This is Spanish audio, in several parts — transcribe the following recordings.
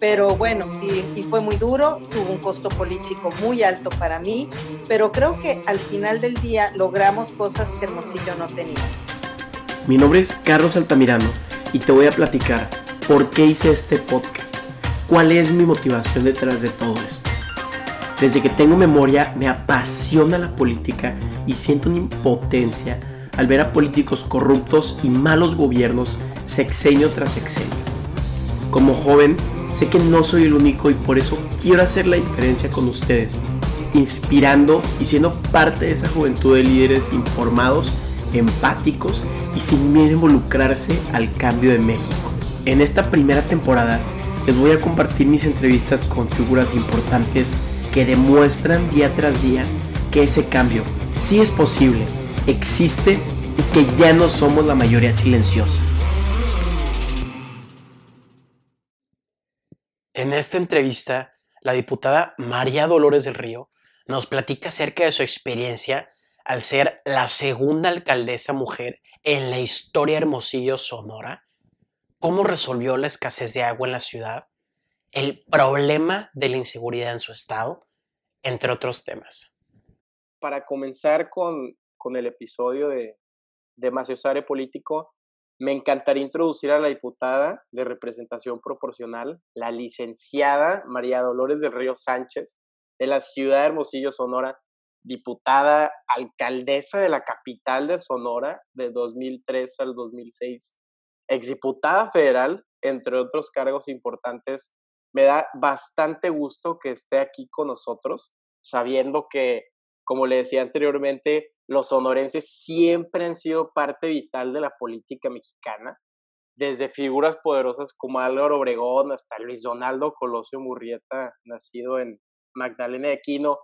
pero bueno, y, fue muy duro, tuvo un costo político muy alto para mí, pero creo que al final del día logramos cosas que Hermosillo no tenía. Mi nombre es Carlos Altamirano y te voy a platicar por qué hice este podcast, cuál es mi motivación detrás de todo esto. Desde que tengo memoria me apasiona la política y siento una impotencia al ver a políticos corruptos y malos gobiernos sexenio tras sexenio. Como joven, Sé que no soy el único y por eso quiero hacer la diferencia con ustedes, inspirando y siendo parte de esa juventud de líderes informados, empáticos y sin miedo a involucrarse al cambio de México. En esta primera temporada les voy a compartir mis entrevistas con figuras importantes que demuestran día tras día que ese cambio sí es posible, existe y que ya no somos la mayoría silenciosa. En esta entrevista, la diputada María Dolores del Río nos platica acerca de su experiencia al ser la segunda alcaldesa mujer en la historia Hermosillo Sonora, cómo resolvió la escasez de agua en la ciudad, el problema de la inseguridad en su estado, entre otros temas. Para comenzar con, el episodio de, de Político, me encantaría introducir a la diputada de representación proporcional, la licenciada María Dolores del Río Sánchez, de la ciudad de Hermosillo, Sonora, diputada, alcaldesa de la capital de Sonora de 2003 al 2006, exdiputada federal, entre otros cargos importantes. Me da bastante gusto que esté aquí con nosotros, sabiendo que, como le decía anteriormente, los sonorenses siempre han sido parte vital de la política mexicana, desde figuras poderosas como Álvaro Obregón hasta Luis Donaldo Colosio Murrieta, nacido en Magdalena de Aquino.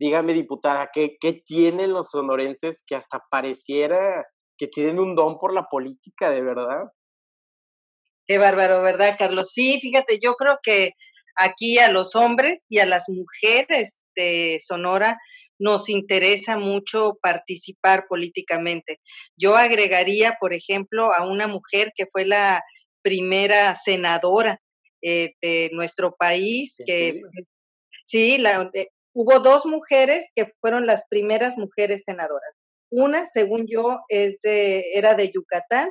Dígame, diputada, ¿qué, ¿qué tienen los sonorenses que hasta pareciera que tienen un don por la política, de verdad? Qué bárbaro, ¿verdad, Carlos? Sí, fíjate, yo creo que aquí a los hombres y a las mujeres de Sonora nos interesa mucho participar políticamente. Yo agregaría, por ejemplo, a una mujer que fue la primera senadora eh, de nuestro país, que sí, la, eh, hubo dos mujeres que fueron las primeras mujeres senadoras. Una, según yo, es era de Yucatán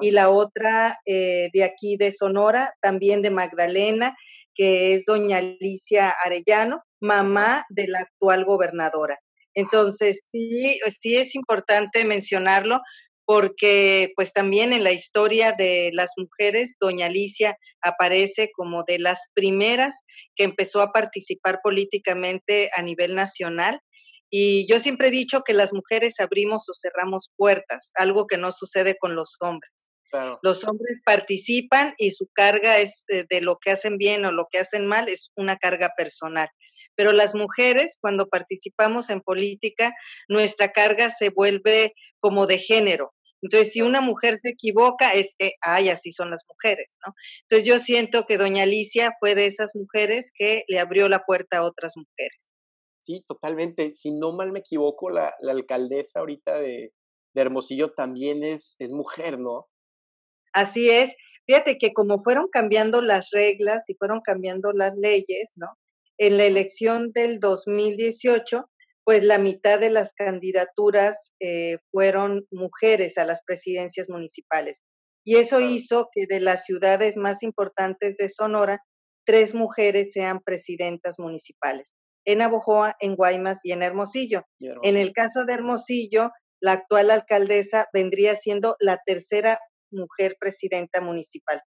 y la otra eh, de aquí de Sonora, también de Magdalena, que es doña Alicia Arellano mamá de la actual gobernadora. Entonces, sí, sí es importante mencionarlo porque pues también en la historia de las mujeres, doña Alicia aparece como de las primeras que empezó a participar políticamente a nivel nacional. Y yo siempre he dicho que las mujeres abrimos o cerramos puertas, algo que no sucede con los hombres. Los hombres participan y su carga es eh, de lo que hacen bien o lo que hacen mal, es una carga personal pero las mujeres cuando participamos en política, nuestra carga se vuelve como de género. Entonces, si una mujer se equivoca, es que, ay, así son las mujeres, ¿no? Entonces, yo siento que doña Alicia fue de esas mujeres que le abrió la puerta a otras mujeres. Sí, totalmente. Si no mal me equivoco, la, alcaldesa ahorita de, de, Hermosillo también es, es mujer, ¿no? Así es. Fíjate que como fueron cambiando las reglas y fueron cambiando las leyes, ¿no? en la elección del 2018, pues la mitad de las candidaturas eh, fueron mujeres a las presidencias municipales. Y eso hizo que de las ciudades más importantes de Sonora, tres mujeres sean presidentas municipales, en Abojoa, en Guaymas y en Hermosillo. En el caso de Hermosillo, la actual alcaldesa vendría siendo la tercera mujer presidenta municipal.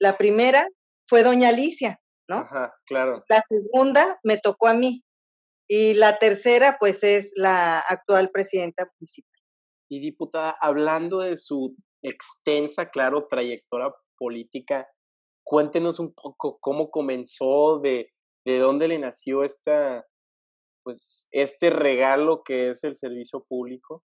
La primera fue doña Alicia, ¿no? Ajá, claro. La segunda me tocó a mí y la tercera pues es la actual presidenta municipal. Y diputada, hablando de su extensa, claro, trayectoria política, cuéntenos un poco cómo comenzó, de, de dónde le nació esta, pues, este regalo que es el servicio público.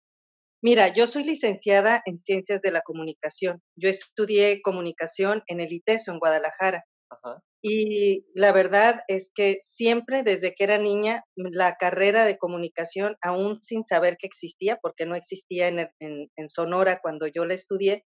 Mira, yo soy licenciada en Ciencias de la Comunicación. Yo estudié comunicación en el ITESO, en Guadalajara. Ajá. Y la verdad es que siempre desde que era niña, la carrera de comunicación, aún sin saber que existía, porque no existía en, en, Sonora cuando yo la estudié,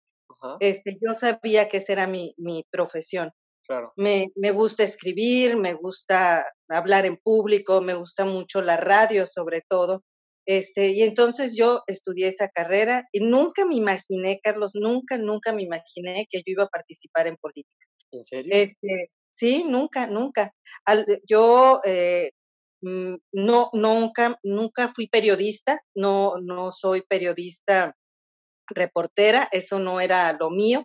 este, yo sabía que esa era mi, mi profesión. Claro. Me, me gusta escribir, me gusta hablar en público, me gusta mucho la radio sobre todo. Este, y entonces yo estudié esa carrera y nunca me imaginé, Carlos, nunca, nunca me imaginé que yo iba a participar en política. ¿En serio? Este, sí, nunca, nunca. Al, yo eh, mm, no, nunca, nunca fui periodista, no, no soy periodista reportera, eso no era lo mío,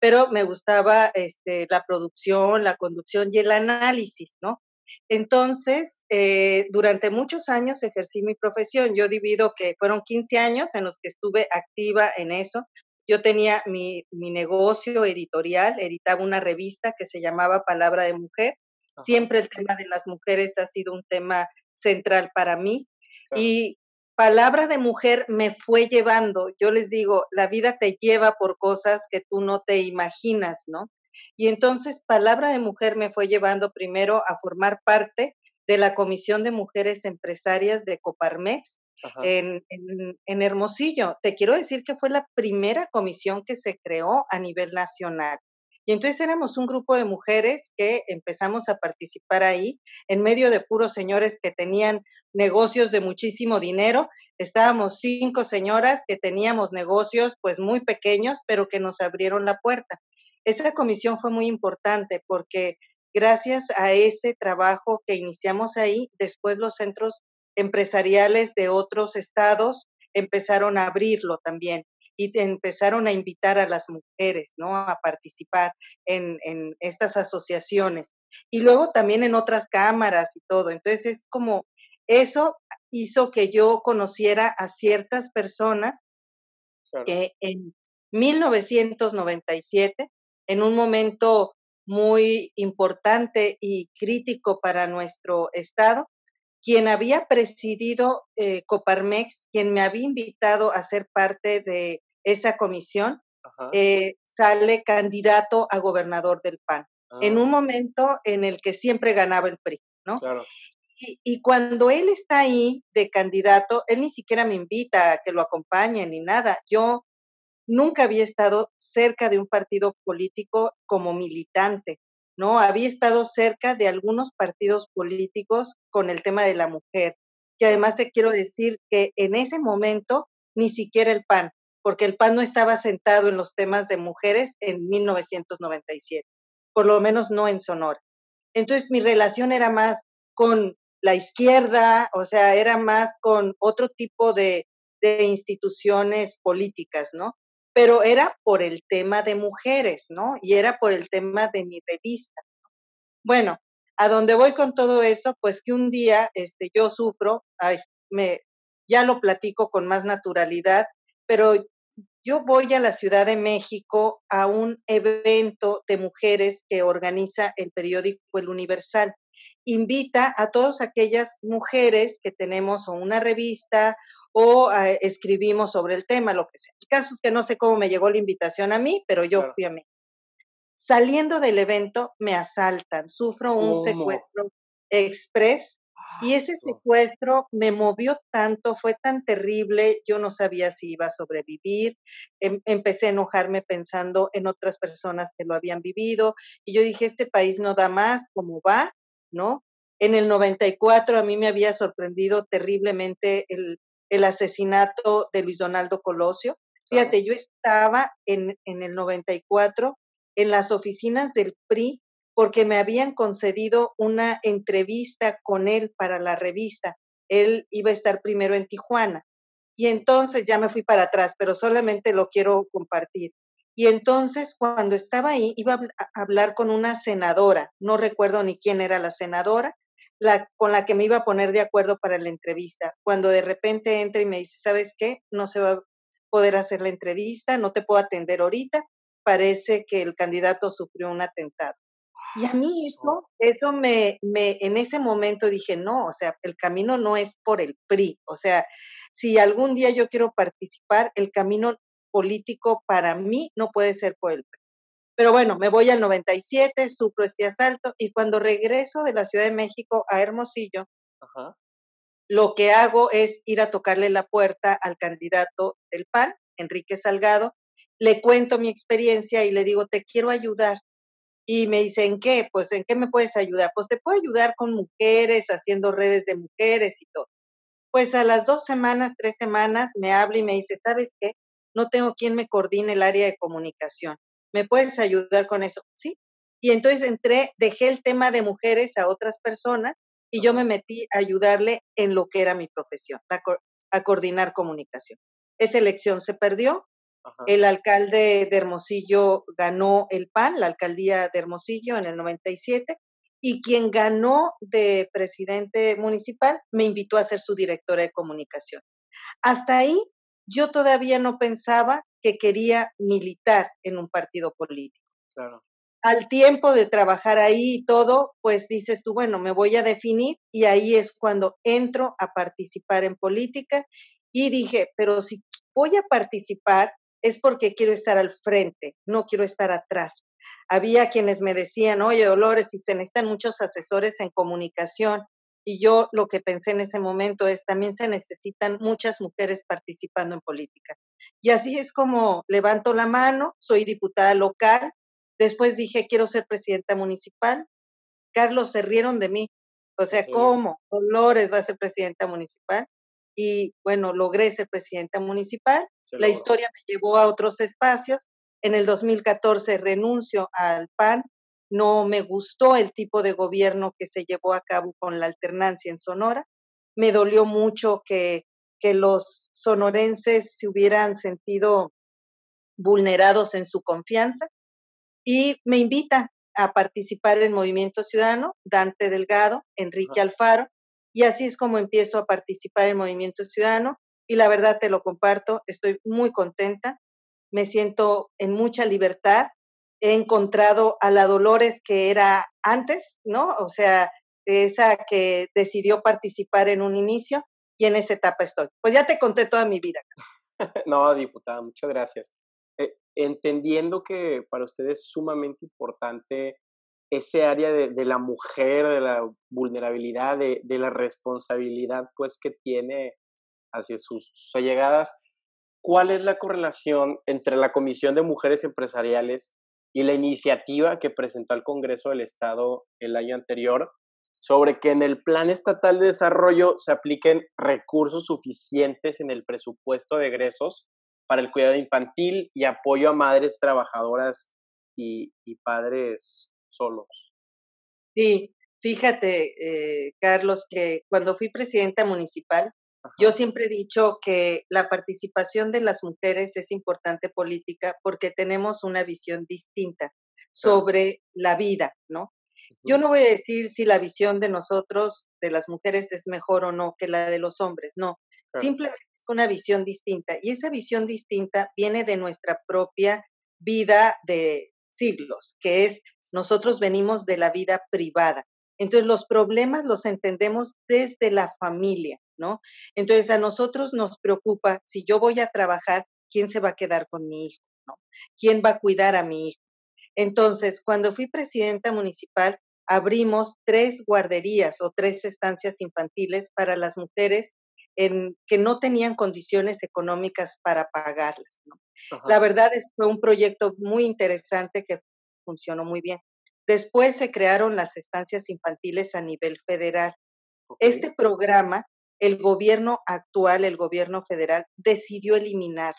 pero me gustaba este, la producción, la conducción y el análisis, ¿no? Entonces, eh, durante muchos años ejercí mi profesión. Yo divido que fueron 15 años en los que estuve activa en eso. Yo tenía mi, mi negocio editorial, editaba una revista que se llamaba Palabra de Mujer. Ajá. Siempre el tema de las mujeres ha sido un tema central para mí. Claro. Y Palabra de Mujer me fue llevando. Yo les digo, la vida te lleva por cosas que tú no te imaginas, ¿no? Y entonces Palabra de Mujer me fue llevando primero a formar parte de la Comisión de Mujeres Empresarias de Coparmex en, en, en, Hermosillo. Te quiero decir que fue la primera comisión que se creó a nivel nacional. Y entonces éramos un grupo de mujeres que empezamos a participar ahí, en medio de puros señores que tenían negocios de muchísimo dinero. Estábamos cinco señoras que teníamos negocios pues muy pequeños, pero que nos abrieron la puerta. Esa comisión fue muy importante porque gracias a ese trabajo que iniciamos ahí, después los centros empresariales de otros estados empezaron a abrirlo también y empezaron a invitar a las mujeres, ¿no? A participar en, en estas asociaciones. Y luego también en otras cámaras y todo. Entonces es como, eso hizo que yo conociera a ciertas personas claro. que en 1997 en un momento muy importante y crítico para nuestro Estado, quien había presidido eh, Coparmex, quien me había invitado a ser parte de esa comisión, eh, sale candidato a gobernador del PAN, ah. en un momento en el que siempre ganaba el PRI, ¿no? Claro. Y, y, cuando él está ahí de candidato, él ni siquiera me invita a que lo acompañe ni nada. Yo nunca había estado cerca de un partido político como militante, ¿no? Había estado cerca de algunos partidos políticos con el tema de la mujer. Que además te quiero decir que en ese momento ni siquiera el PAN, porque el PAN no estaba sentado en los temas de mujeres en 1997, por lo menos no en Sonora. Entonces mi relación era más con la izquierda, o sea, era más con otro tipo de, de instituciones políticas, ¿no? Pero era por el tema de mujeres, ¿no? Y era por el tema de mi revista. Bueno, a donde voy con todo eso, pues que un día este, yo sufro, ay, me, ya lo platico con más naturalidad, pero yo voy a la Ciudad de México a un evento de mujeres que organiza el periódico El Universal. Invita a todas aquellas mujeres que tenemos o una revista o uh, escribimos sobre el tema, lo que sea. El caso es que no sé cómo me llegó la invitación a mí, pero yo claro. fui a mí. Saliendo del evento, me asaltan, sufro un ¿Cómo? secuestro express y ese secuestro me movió tanto, fue tan terrible, yo no sabía si iba a sobrevivir, em, empecé a enojarme pensando en otras personas que lo habían vivido y yo dije, este país no da más, ¿cómo va? ¿No? En el 94 a mí me había sorprendido terriblemente el, el asesinato de Luis Donaldo Colosio. Fíjate, yo estaba en, en el 94 en las oficinas del PRI porque me habían concedido una entrevista con él para la revista. Él iba a estar primero en Tijuana. Y entonces ya me fui para atrás, pero solamente lo quiero compartir. Y entonces cuando estaba ahí iba a hablar con una senadora, no recuerdo ni quién era la senadora, la, con la que me iba a poner de acuerdo para la entrevista. Cuando de repente entra y me dice, ¿sabes qué? No se va a poder hacer la entrevista, no te puedo atender ahorita, parece que el candidato sufrió un atentado. Y a mí eso, eso me, me, en ese momento dije, no, o sea, el camino no es por el PRI, o sea, si algún día yo quiero participar, el camino político para mí no puede ser por el PRI. Pero bueno, me voy al 97, sufro este asalto y cuando regreso de la Ciudad de México a Hermosillo, Ajá. lo que hago es ir a tocarle la puerta al candidato del PAN, Enrique Salgado, le cuento mi experiencia y le digo, te quiero ayudar. Y me dice, ¿en qué? Pues, ¿en qué me puedes ayudar? Pues te puedo ayudar con mujeres, haciendo redes de mujeres y todo. Pues a las dos semanas, tres semanas, me habla y me dice, ¿sabes qué? No tengo quien me coordine el área de comunicación. ¿Me puedes ayudar con eso? Sí. Y entonces entré, dejé el tema de mujeres a otras personas y yo me metí a ayudarle en lo que era mi profesión, a, coordinar comunicación. Esa elección se perdió. El alcalde de Hermosillo ganó el PAN, la alcaldía de Hermosillo en el 97, y quien ganó de presidente municipal me invitó a ser su directora de comunicación. Hasta ahí yo todavía no pensaba que quería militar en un partido político. Claro. Al tiempo de trabajar ahí y todo, pues dices tú, bueno, me voy a definir y ahí es cuando entro a participar en política y dije, pero si voy a participar es porque quiero estar al frente, no quiero estar atrás. Había quienes me decían, oye, Dolores, si se necesitan muchos asesores en comunicación, y yo lo que pensé en ese momento es, también se necesitan muchas mujeres participando en política. Y así es como levanto la mano, soy diputada local, después dije, quiero ser presidenta municipal. Carlos, se rieron de mí. O sea, ¿cómo? Dolores va a ser presidenta municipal. Y bueno, logré ser presidenta municipal. la historia me llevó a otros espacios. En el 2014 renuncio al PAN no me gustó el tipo de gobierno que se llevó a cabo con la alternancia en Sonora. Me dolió mucho que, que los sonorenses se hubieran sentido vulnerados en su confianza y me invita a participar en Movimiento Ciudadano, Dante Delgado, Enrique Alfaro, y así es como empiezo a participar en Movimiento Ciudadano y la verdad te lo comparto, estoy muy contenta, me siento en mucha libertad, he encontrado a la Dolores que era antes, ¿no? O sea, esa que decidió participar en un inicio en esa etapa estoy. Pues ya te conté toda mi vida. no, diputada, muchas gracias. Eh, entendiendo que para usted es sumamente importante ese área de, la mujer, de la vulnerabilidad, de, la responsabilidad pues que tiene hacia sus, sus allegadas, ¿cuál es la correlación entre la Comisión de Mujeres Empresariales y la iniciativa que presentó al Congreso del Estado el año anterior sobre que en el Plan Estatal de Desarrollo se apliquen recursos suficientes en el presupuesto de egresos para el cuidado infantil y apoyo a madres trabajadoras y, padres solos. Sí, fíjate, eh, Carlos, que cuando fui presidenta municipal, yo siempre he dicho que la participación de las mujeres es importante política porque tenemos una visión distinta sobre la vida, ¿no? Yo no voy a decir si la visión de nosotros, de las mujeres, es mejor o no que la de los hombres, no. Simplemente es una visión distinta y esa visión distinta viene de nuestra propia vida de siglos, que es nosotros venimos de la vida privada. Entonces los problemas los entendemos desde la familia, ¿no? Entonces a nosotros nos preocupa si yo voy a trabajar, ¿quién se va a quedar con mi hijo? ¿no? ¿Quién va a cuidar a mi hijo? Entonces, cuando fui presidenta municipal, abrimos tres guarderías o tres estancias infantiles para las mujeres en, que no tenían condiciones económicas para pagarlas. ¿no? La verdad es que fue un proyecto muy interesante que funcionó muy bien. Después se crearon las estancias infantiles a nivel federal. Este programa, el gobierno actual, el gobierno federal, decidió eliminar.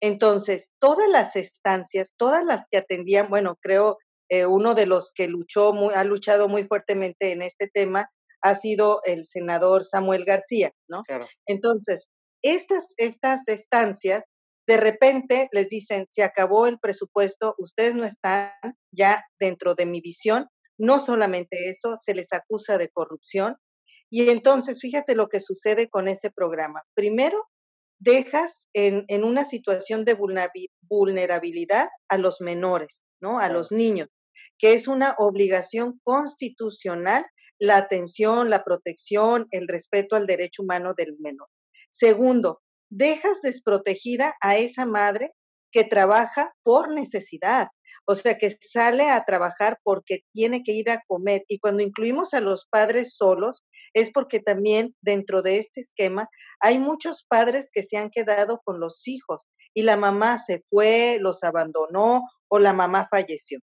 Entonces, todas las estancias, todas las que atendían, bueno, creo eh, uno de los que luchó, muy, ha luchado muy fuertemente en este tema ha sido el senador Samuel García, ¿no? Entonces, estas, estas estancias de repente les dicen, se acabó el presupuesto, ustedes no están ya dentro de mi visión, no solamente eso, se les acusa de corrupción. Y entonces, fíjate lo que sucede con ese programa. Primero, dejas en, en una situación de vulnerabilidad a los menores, ¿no? A los niños, que es una obligación constitucional la atención, la protección, el respeto al derecho humano del menor. Segundo, dejas desprotegida a esa madre que trabaja por necesidad, o sea, que sale a trabajar porque tiene que ir a comer. Y cuando incluimos a los padres solos, es porque también dentro de este esquema hay muchos padres que se han quedado con los hijos y la mamá se fue, los abandonó o la mamá falleció.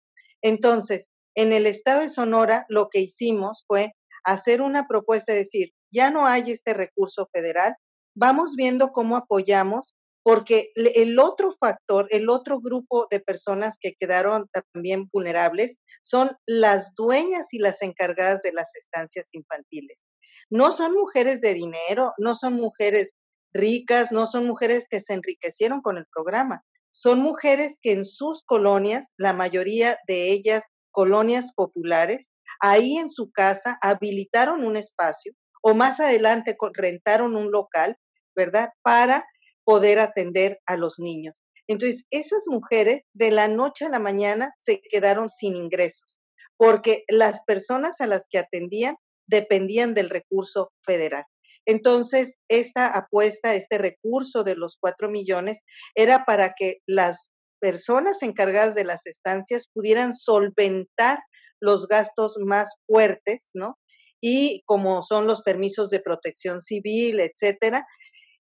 Entonces, en el estado de Sonora lo que hicimos fue hacer una propuesta, de decir, ya no hay este recurso federal, vamos viendo cómo apoyamos, porque el otro factor, el otro grupo de personas que quedaron también vulnerables son las dueñas y las encargadas de las estancias infantiles. No son mujeres de dinero, no son mujeres ricas, no son mujeres que se enriquecieron con el programa, son mujeres que en sus colonias, la mayoría de ellas colonias populares, ahí en su casa habilitaron un espacio o más adelante rentaron un local, ¿verdad? Para poder atender a los niños. Entonces, esas mujeres de la noche a la mañana se quedaron sin ingresos porque las personas a las que atendían dependían del recurso federal. Entonces, esta apuesta, este recurso de los cuatro millones, era para que las personas encargadas de las estancias pudieran solventar los gastos más fuertes, ¿no? Y como son los permisos de protección civil, etcétera,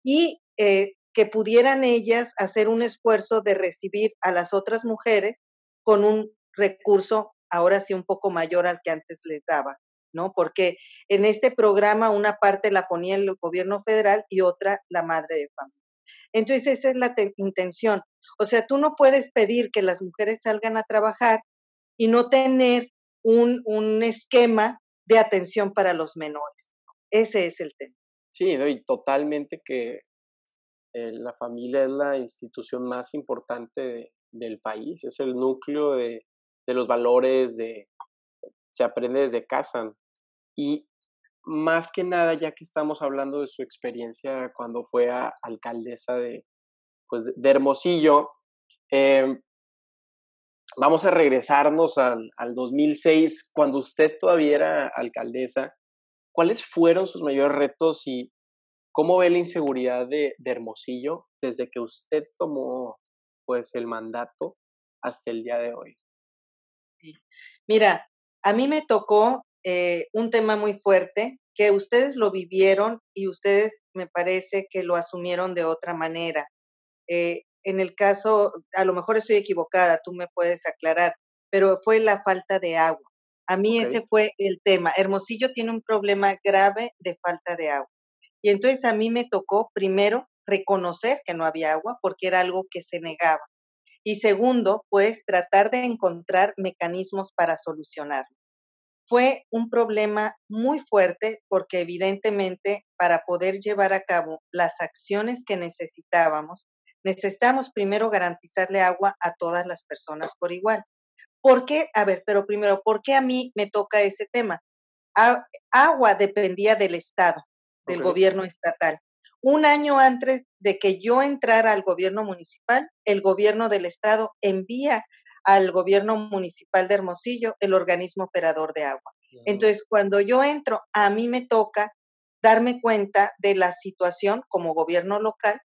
y eh, que pudieran ellas hacer un esfuerzo de recibir a las otras mujeres con un recurso ahora sí un poco mayor al que antes les daba. ¿No? Porque en este programa una parte la ponía el gobierno federal y otra la madre de familia. Entonces, esa es la intención. O sea, tú no puedes pedir que las mujeres salgan a trabajar y no tener un, un esquema de atención para los menores. Ese es el tema. Sí, y totalmente que eh, la familia es la institución más importante del país, es el núcleo de, de los valores, de, se aprende desde casa. Y más que nada, ya que estamos hablando de su experiencia cuando fue alcaldesa de, pues, de Hermosillo, em, vamos a regresarnos al, al 2006, cuando usted todavía era alcaldesa. ¿Cuáles fueron sus mayores retos y cómo ve la inseguridad de, de Hermosillo desde que usted tomó pues el mandato hasta el día de hoy? Mira, a mí me tocó eh, un tema muy fuerte que ustedes lo vivieron y ustedes me parece que lo asumieron de otra manera. Eh, en el caso, a lo mejor estoy equivocada, tú me puedes aclarar, pero fue la falta de agua. A mí ese fue el tema. Hermosillo tiene un problema grave de falta de agua. Y entonces a mí me tocó primero reconocer que no había agua porque era algo que se negaba. Y segundo, pues tratar de encontrar mecanismos para solucionarlo fue un problema muy fuerte porque evidentemente para poder llevar a cabo las acciones que necesitábamos, necesitamos primero garantizarle agua a todas las personas por igual. ¿Por qué? A ver, pero primero, ¿por qué a mí me toca ese tema? agua dependía del Estado, del gobierno estatal. Un año antes de que yo entrara al gobierno municipal, el gobierno del Estado envía al gobierno municipal de Hermosillo, el organismo operador de agua. Entonces, cuando yo entro, a mí me toca darme cuenta de la situación como gobierno local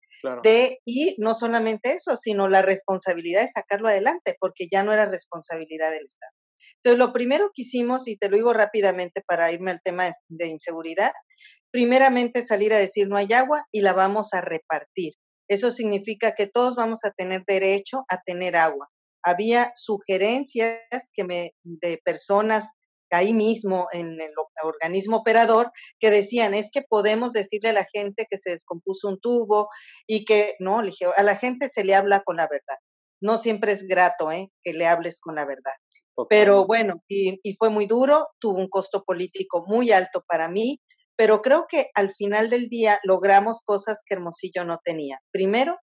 de y no solamente eso, sino la responsabilidad de sacarlo adelante, porque ya no era responsabilidad del Estado. Entonces, lo primero que hicimos, y te lo digo rápidamente para irme al tema de inseguridad, primeramente salir a decir no hay agua y la vamos a repartir. Eso significa que todos vamos a tener derecho a tener agua había sugerencias que me, de personas ahí mismo en el organismo operador que decían, es que podemos decirle a la gente que se descompuso un tubo y que, no, le dije, a la gente se le habla con la verdad. No siempre es grato ¿eh? que le hables con la verdad. Pero bueno, y, y fue muy duro, tuvo un costo político muy alto para mí, pero creo que al final del día logramos cosas que Hermosillo no tenía. Primero,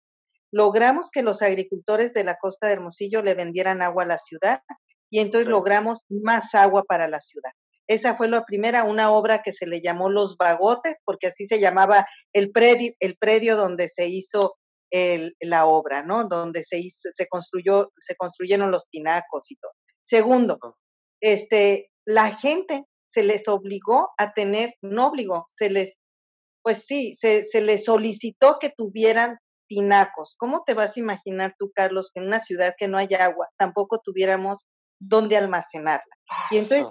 logramos que los agricultores de la costa de Hermosillo le vendieran agua a la ciudad y entonces logramos más agua para la ciudad. Esa fue la primera, una obra que se le llamó Los Bagotes, porque así se llamaba el predio, el predio donde se hizo la obra, ¿no? Donde se hizo, se construyó, se construyeron los tinacos y todo. Segundo, este, la gente se les obligó a tener, no obligó, se les, pues sí, se, se les solicitó que tuvieran tinacos. ¿Cómo te vas a imaginar tú, Carlos, que en una ciudad que no hay agua tampoco tuviéramos dónde almacenarla? Y entonces,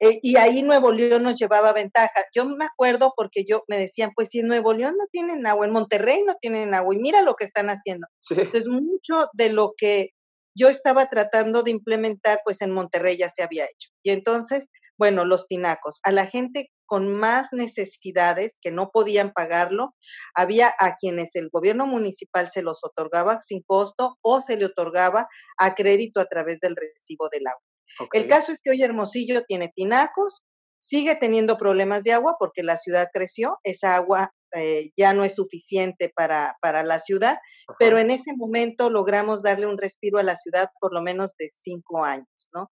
eh, y ahí Nuevo León nos llevaba ventaja. Yo me acuerdo porque yo me decían, pues si en Nuevo León no tienen agua, en Monterrey no tienen agua, y mira lo que están haciendo. Entonces, mucho de lo que yo estaba tratando de implementar, pues en Monterrey ya se había hecho. Y entonces, bueno, los tinacos, a la gente con más necesidades que no podían pagarlo, había a quienes el gobierno municipal se los otorgaba sin costo o se le otorgaba a crédito a través del recibo del agua. El caso es que hoy Hermosillo tiene tinacos, sigue teniendo problemas de agua porque la ciudad creció, esa agua eh, ya no es suficiente para, para la ciudad, pero en ese momento logramos darle un respiro a la ciudad por lo menos de cinco años, ¿no?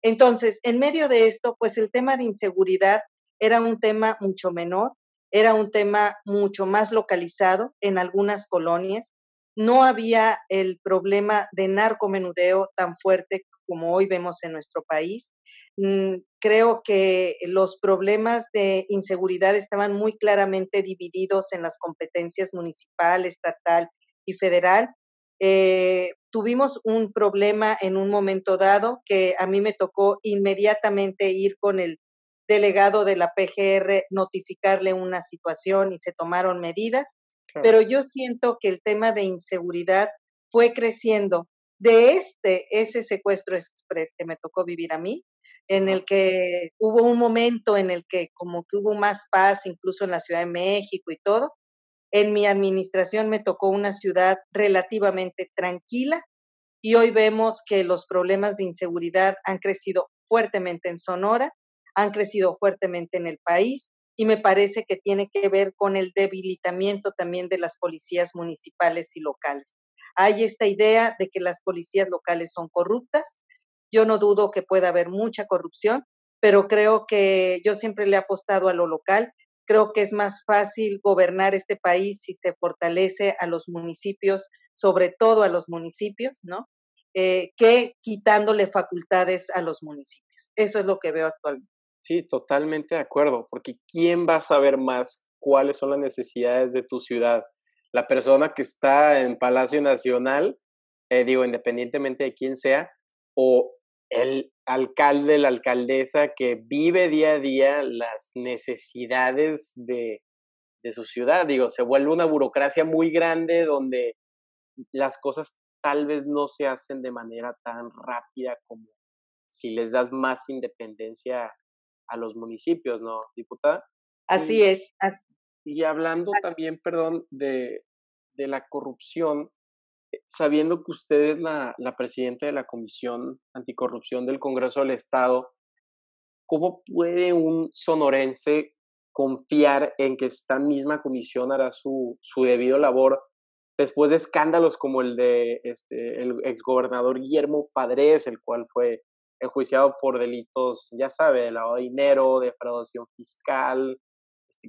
Entonces, en medio de esto, pues el tema de inseguridad era un tema mucho menor, era un tema mucho más localizado en algunas colonias. No había el problema de narcomenudeo tan fuerte como hoy vemos en nuestro país. Mm, creo que los problemas de inseguridad estaban muy claramente divididos en las competencias municipal, estatal y federal. Eh, tuvimos un problema en un momento dado que a mí me tocó inmediatamente ir con el delegado de la PGR, notificarle una situación y se tomaron medidas, pero yo siento que el tema de inseguridad fue creciendo de este, ese secuestro express que me tocó vivir a mí, en el que hubo un momento en el que como que hubo más paz, incluso en la Ciudad de México y todo. En mi administración me tocó una ciudad relativamente tranquila y hoy vemos que los problemas de inseguridad han crecido fuertemente en Sonora, han crecido fuertemente en el país y me parece que tiene que ver con el debilitamiento también de las policías municipales y locales. Hay esta idea de que las policías locales son corruptas. Yo no dudo que pueda haber mucha corrupción, pero creo que yo siempre le he apostado a lo local. Creo que es más fácil gobernar este país si se fortalece a los municipios, sobre todo a los municipios, ¿no? Eh, que quitándole facultades a los municipios. Eso es lo que veo actualmente. Sí, totalmente de acuerdo, porque ¿quién va a saber más cuáles son las necesidades de tu ciudad? la persona que está en Palacio Nacional, eh, digo, independientemente de quién sea, o el alcalde, la alcaldesa que vive día a día las necesidades de, de su ciudad. Digo, se vuelve una burocracia muy grande donde las cosas tal vez no se hacen de manera tan rápida como si les das más independencia a los municipios, ¿no, diputada? Así es. Y hablando también, perdón, de, la corrupción, eh, sabiendo que usted es la, presidenta de la Comisión Anticorrupción del Congreso del Estado, ¿cómo puede un sonorense confiar en que esta misma comisión hará su, su debido labor después de escándalos como el de este, el exgobernador Guillermo Padres, el cual fue enjuiciado por delitos, ya sabe, de lavado de dinero, defraudación fiscal,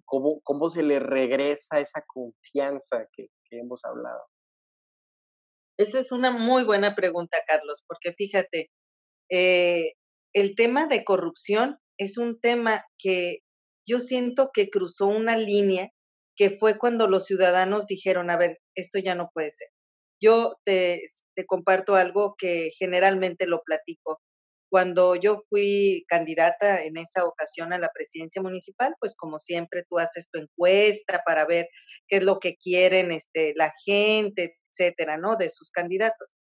cómo, cómo se le regresa esa confianza que, hemos hablado. Esa es una muy buena pregunta, Carlos, porque fíjate, eh, el tema de corrupción es un tema que yo siento que cruzó una línea que fue cuando los ciudadanos dijeron, a ver, esto ya no puede ser. Yo te, te comparto algo que generalmente lo platico. Cuando yo fui candidata en esa ocasión a la presidencia municipal, pues como siempre tú haces tu encuesta para ver qué es lo que quieren este, la gente, etcétera, ¿no? De sus candidatos.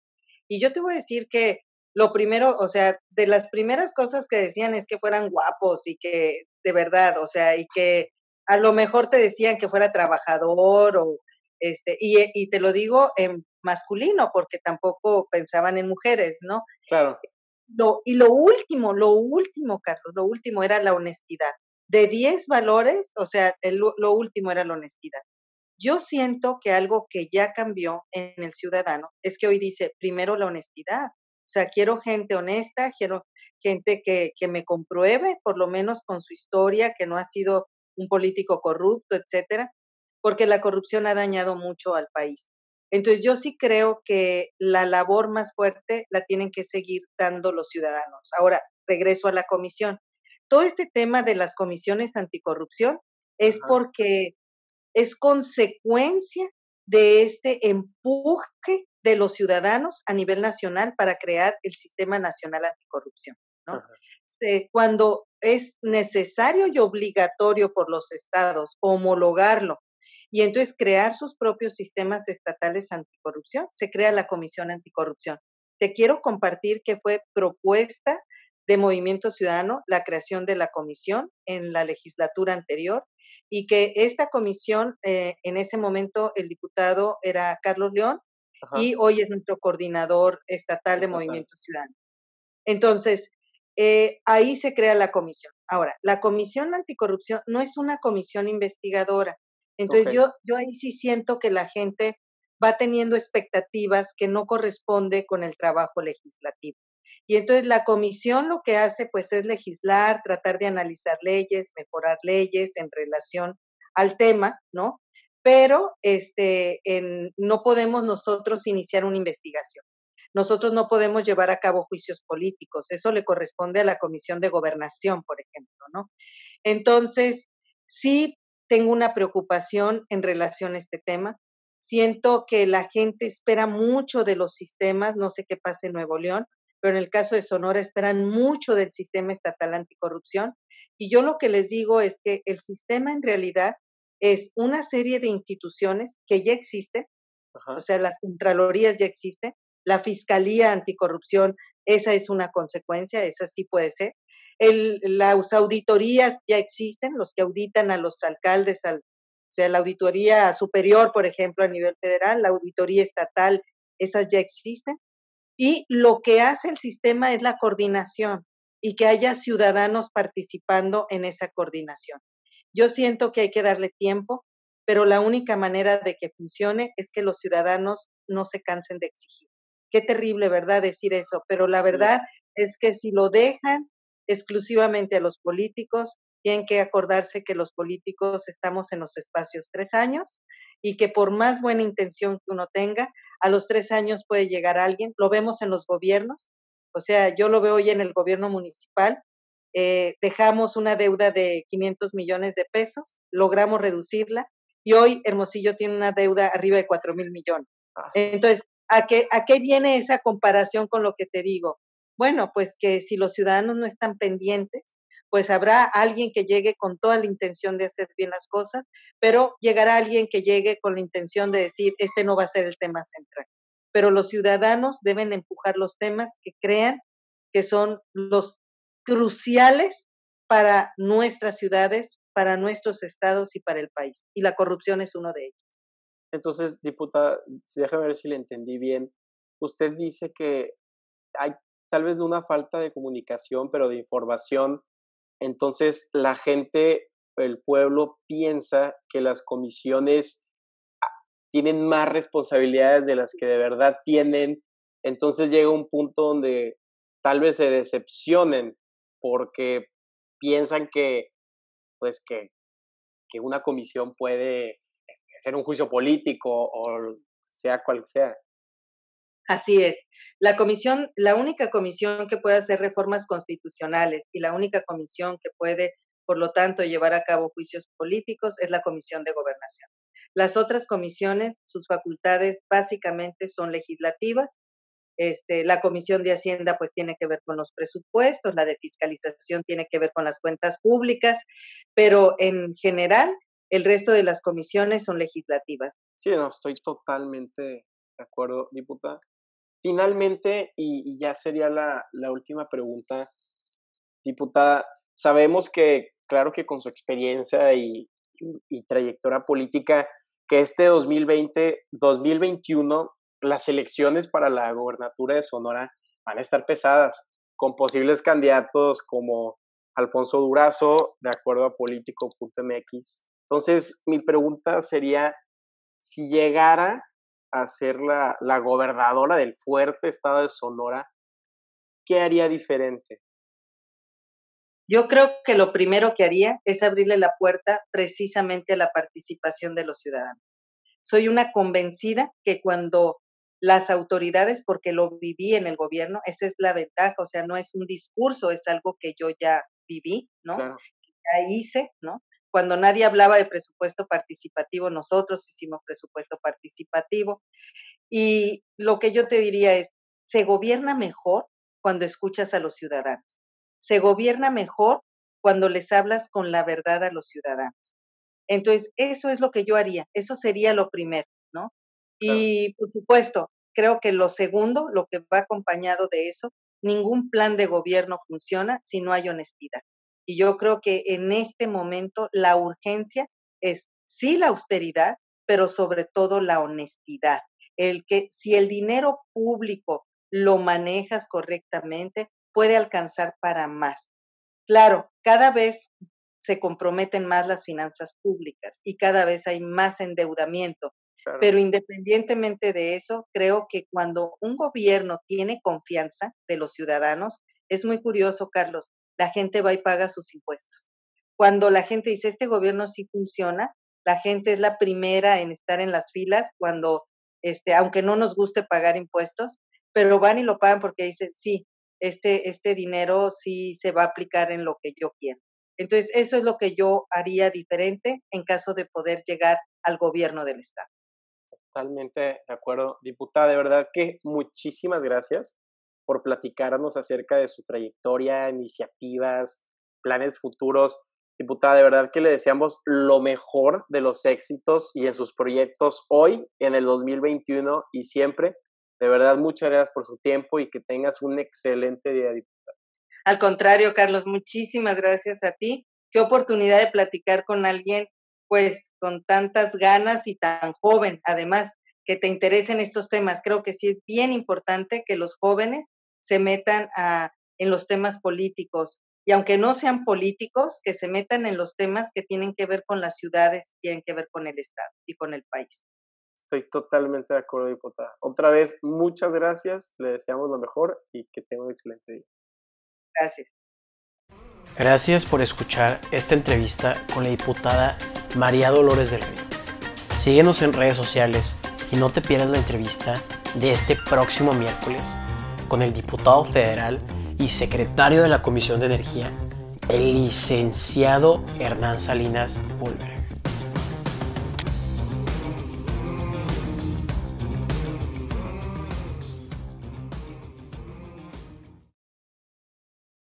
Y yo te voy a decir que lo primero, o sea, de las primeras cosas que decían es que fueran guapos y que, de verdad, o sea, y que a lo mejor te decían que fuera trabajador o, este, y, y te lo digo en masculino porque tampoco pensaban en mujeres, ¿no? Claro y lo último, lo último, Carlos, lo último era la honestidad. De 10 valores, o sea, lo último era la honestidad. Yo siento que algo que ya cambió en el ciudadano es que hoy dice, primero la honestidad. O sea, quiero gente honesta, quiero gente que, que me compruebe, por lo menos con su historia, que no ha sido un político corrupto, etcétera, porque la corrupción ha dañado mucho al país. Entonces yo sí creo que la labor más fuerte la tienen que seguir dando los ciudadanos. Ahora, regreso a la comisión. Todo este tema de las comisiones anticorrupción es porque es consecuencia de este empuje de los ciudadanos a nivel nacional para crear el Sistema Nacional Anticorrupción. ¿no? Cuando es necesario y obligatorio por los estados homologarlo y entonces crear sus propios sistemas estatales anticorrupción. Se crea la Comisión Anticorrupción. te quiero compartir que fue propuesta de Movimiento Ciudadano la creación de la comisión en la legislatura anterior y que esta comisión, eh, en ese momento el diputado era Carlos León y hoy es nuestro coordinador estatal de Movimiento Ciudadano. Entonces, eh, ahí se crea la comisión. Ahora, la comisión anticorrupción no es una comisión investigadora. Entonces, yo, yo ahí sí siento que la gente va teniendo expectativas que no corresponde con el trabajo legislativo. Y entonces la comisión lo que hace pues es legislar, tratar de analizar leyes, mejorar leyes en relación al tema, ¿no? Pero este, no podemos nosotros iniciar una investigación. Nosotros no podemos llevar a cabo juicios políticos. Eso le corresponde a la Comisión de Gobernación, por ejemplo, ¿no? Entonces, sí tengo una preocupación en relación a este tema. Siento que la gente espera mucho de los sistemas, no sé qué pasa en Nuevo León, pero en el caso de Sonora esperan mucho del sistema estatal anticorrupción. Y yo lo que les digo es que el sistema en realidad es una serie de instituciones que ya existen, o sea, las contralorías ya existen, la Fiscalía Anticorrupción, esa es una consecuencia, esa sí puede ser. El, las auditorías ya existen, los que auditan a los alcaldes, al, o sea, la auditoría superior, por ejemplo, a nivel federal, la auditoría estatal, esas ya existen. Y lo que hace el sistema es la coordinación y que haya ciudadanos participando en esa coordinación. Yo siento que hay que darle tiempo, pero la única manera de que funcione es que los ciudadanos no se cansen de exigir. Qué terrible, ¿verdad? Decir eso, pero la verdad es que si lo dejan exclusivamente a los políticos, tienen que acordarse que los políticos estamos en los espacios tres años y que por más buena intención que uno tenga, a los tres años puede llegar alguien, lo vemos en los gobiernos, o sea, yo lo veo hoy en el gobierno municipal, eh, dejamos una deuda de 500 millones de pesos, logramos reducirla y hoy Hermosillo tiene una deuda arriba de 4 mil millones. Ah. Entonces, ¿a qué, ¿a qué viene esa comparación con lo que te digo? Bueno, pues que si los ciudadanos no están pendientes, pues habrá alguien que llegue con toda la intención de hacer bien las cosas, pero llegará alguien que llegue con la intención de decir, este no va a ser el tema central. Pero los ciudadanos deben empujar los temas que crean que son los cruciales para nuestras ciudades, para nuestros estados y para el país. Y la corrupción es uno de ellos. Entonces, diputada, déjame ver si le entendí bien. Usted dice que hay tal vez una falta de comunicación, pero de información entonces la gente, el pueblo piensa que las comisiones ah, tienen más responsabilidades de las que de verdad tienen. Entonces llega un punto donde tal vez se decepcionen porque piensan que, pues que, que una comisión puede hacer un juicio político o sea cual sea. Así es. La comisión, la única comisión que puede hacer reformas constitucionales y la única comisión que puede, por lo tanto, llevar a cabo juicios políticos es la Comisión de Gobernación. Las otras comisiones, sus facultades básicamente son legislativas. Este, la Comisión de Hacienda pues tiene que ver con los presupuestos, la de fiscalización tiene que ver con las cuentas públicas, pero en general el resto de las comisiones son legislativas. Sí, no, estoy totalmente de acuerdo, diputada. Finalmente, y, ya sería la, última pregunta, diputada, sabemos que, claro que con su experiencia y, trayectoria política, que este 2020, 2021, las elecciones para la gobernatura de Sonora van a estar pesadas, con posibles candidatos como Alfonso Durazo, de acuerdo a político.mx. Entonces, mi pregunta sería, si llegara a ser la, la gobernadora del fuerte estado de Sonora, ¿qué haría diferente? Yo creo que lo primero que haría es abrirle la puerta precisamente a la participación de los ciudadanos. Soy una convencida que cuando las autoridades, porque lo viví en el gobierno, esa es la ventaja, o sea, no es un discurso, es algo que yo ya viví, ¿no? Ya hice, ¿no? Cuando nadie hablaba de presupuesto participativo, nosotros hicimos presupuesto participativo. Y lo que yo te diría es, se gobierna mejor cuando escuchas a los ciudadanos. Se gobierna mejor cuando les hablas con la verdad a los ciudadanos. Entonces, eso es lo que yo haría, eso sería lo primero, ¿no? Y por supuesto, creo que lo segundo, lo que va acompañado de eso, ningún plan de gobierno funciona si no hay honestidad. Y yo creo que en este momento la urgencia es sí la austeridad, pero sobre todo la honestidad. El que si el dinero público lo manejas correctamente, puede alcanzar para más. Claro, cada vez se comprometen más las finanzas públicas y cada vez hay más endeudamiento. Pero independientemente de eso, creo que cuando un gobierno tiene confianza de los ciudadanos, es muy curioso, Carlos, la gente va y paga sus impuestos. Cuando la gente dice, este gobierno sí funciona, la gente es la primera en estar en las filas cuando, este, aunque no nos guste pagar impuestos, pero van y lo pagan porque dicen, sí, este, este dinero sí se va a aplicar en lo que yo quiero. Entonces, eso es lo que yo haría diferente en caso de poder llegar al gobierno del Estado. Totalmente de acuerdo. Diputada, de verdad que muchísimas gracias por platicarnos acerca de su trayectoria, iniciativas, planes futuros. Diputada, de verdad que le deseamos lo mejor de los éxitos y en sus proyectos hoy, en el 2021 y siempre. De verdad, muchas gracias por su tiempo y que tengas un excelente día, diputada. Al contrario, Carlos, muchísimas gracias a ti. Qué oportunidad de platicar con alguien, pues, con tantas ganas y tan joven, además, que te interesen estos temas. Creo que sí es bien importante que los jóvenes se metan a, en los temas políticos. Y aunque no sean políticos, que se metan en los temas que tienen que ver con las ciudades, tienen que ver con el Estado y con el país. Estoy totalmente de acuerdo, diputada. Otra vez, muchas gracias, le deseamos lo mejor y que tenga un excelente día. Gracias. Gracias por escuchar esta entrevista con la diputada María Dolores del Río. Síguenos en redes sociales y no te pierdas la entrevista de este próximo miércoles con el diputado federal y secretario de la Comisión de Energía, el licenciado Hernán Salinas Pulver.